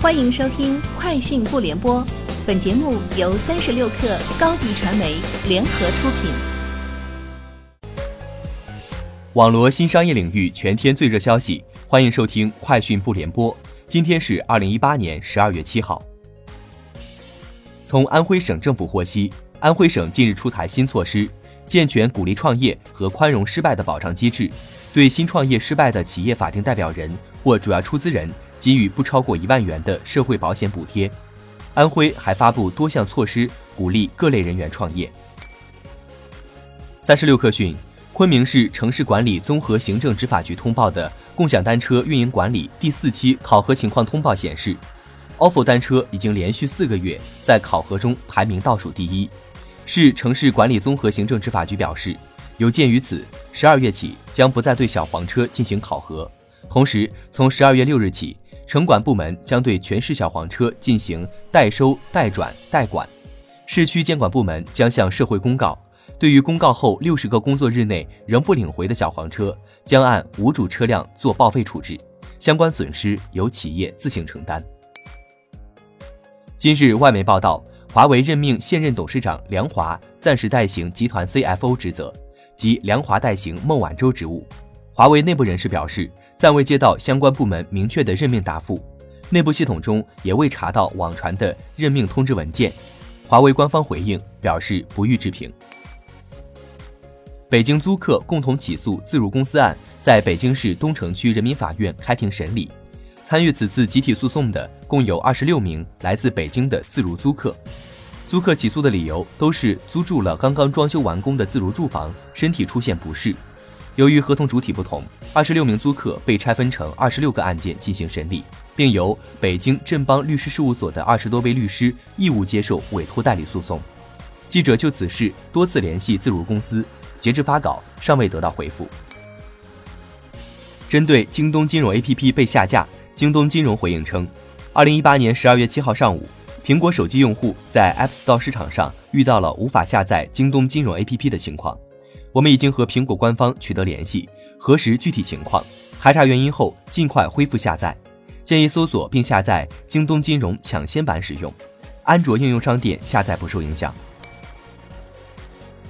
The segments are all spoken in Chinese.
欢迎收听《快讯不联播》，本节目由三十六克高低传媒联合出品。网罗新商业领域全天最热消息，欢迎收听《快讯不联播》。今天是二零一八年十二月七号。从安徽省政府获悉，安徽省近日出台新措施，健全鼓励创业和宽容失败的保障机制，对新创业失败的企业法定代表人或主要出资人。给予不超过一万元的社会保险补贴。安徽还发布多项措施，鼓励各类人员创业。三十六氪讯，昆明市城市管理综合行政执法局通报的共享单车运营管理第四期考核情况通报显示，ofo 单车已经连续四个月在考核中排名倒数第一。市城市管理综合行政执法局表示，有鉴于此，十二月起将不再对小黄车进行考核，同时从十二月六日起。城管部门将对全市小黄车进行代收、代转、代管，市区监管部门将向社会公告，对于公告后六十个工作日内仍不领回的小黄车，将按无主车辆做报废处置，相关损失由企业自行承担。今日外媒报道，华为任命现任董事长梁华暂时代行集团 CFO 职责，及梁华代行孟晚舟职务。华为内部人士表示。暂未接到相关部门明确的任命答复，内部系统中也未查到网传的任命通知文件。华为官方回应表示不予置评。北京租客共同起诉自如公司案在北京市东城区人民法院开庭审理，参与此次集体诉讼的共有二十六名来自北京的自如租客。租客起诉的理由都是租住了刚刚装修完工的自如住房，身体出现不适。由于合同主体不同，二十六名租客被拆分成二十六个案件进行审理，并由北京振邦律师事务所的二十多位律师义务接受委托代理诉讼。记者就此事多次联系自如公司，截至发稿尚未得到回复。针对京东金融 APP 被下架，京东金融回应称，二零一八年十二月七号上午，苹果手机用户在 App Store 市场上遇到了无法下载京东金融 APP 的情况。我们已经和苹果官方取得联系，核实具体情况，排查原因后尽快恢复下载。建议搜索并下载京东金融抢先版使用，安卓应用商店下载不受影响。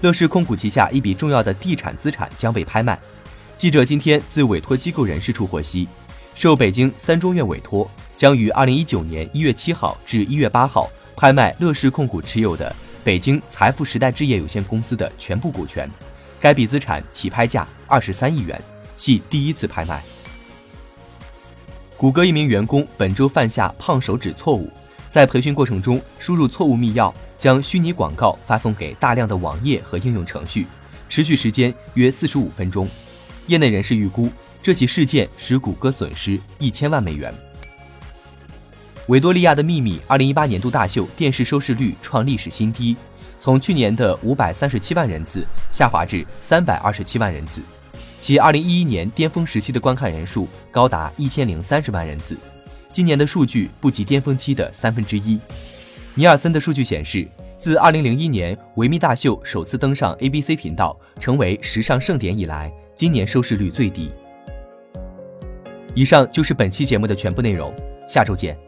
乐视控股旗下一笔重要的地产资产将被拍卖。记者今天自委托机构人士处获悉，受北京三中院委托，将于二零一九年一月七号至一月八号拍卖乐视控股持有的北京财富时代置业有限公司的全部股权。该笔资产起拍价二十三亿元，系第一次拍卖。谷歌一名员工本周犯下胖手指错误，在培训过程中输入错误密钥，将虚拟广告发送给大量的网页和应用程序，持续时间约四十五分钟。业内人士预估，这起事件使谷歌损失一千万美元。维多利亚的秘密二零一八年度大秀电视收视率创历史新低。从去年的五百三十七万人次下滑至三百二十七万人次，其二零一一年巅峰时期的观看人数高达一千零三十万人次，今年的数据不及巅峰期的三分之一。尼尔森的数据显示，自二零零一年维密大秀首次登上 ABC 频道，成为时尚盛典以来，今年收视率最低。以上就是本期节目的全部内容，下周见。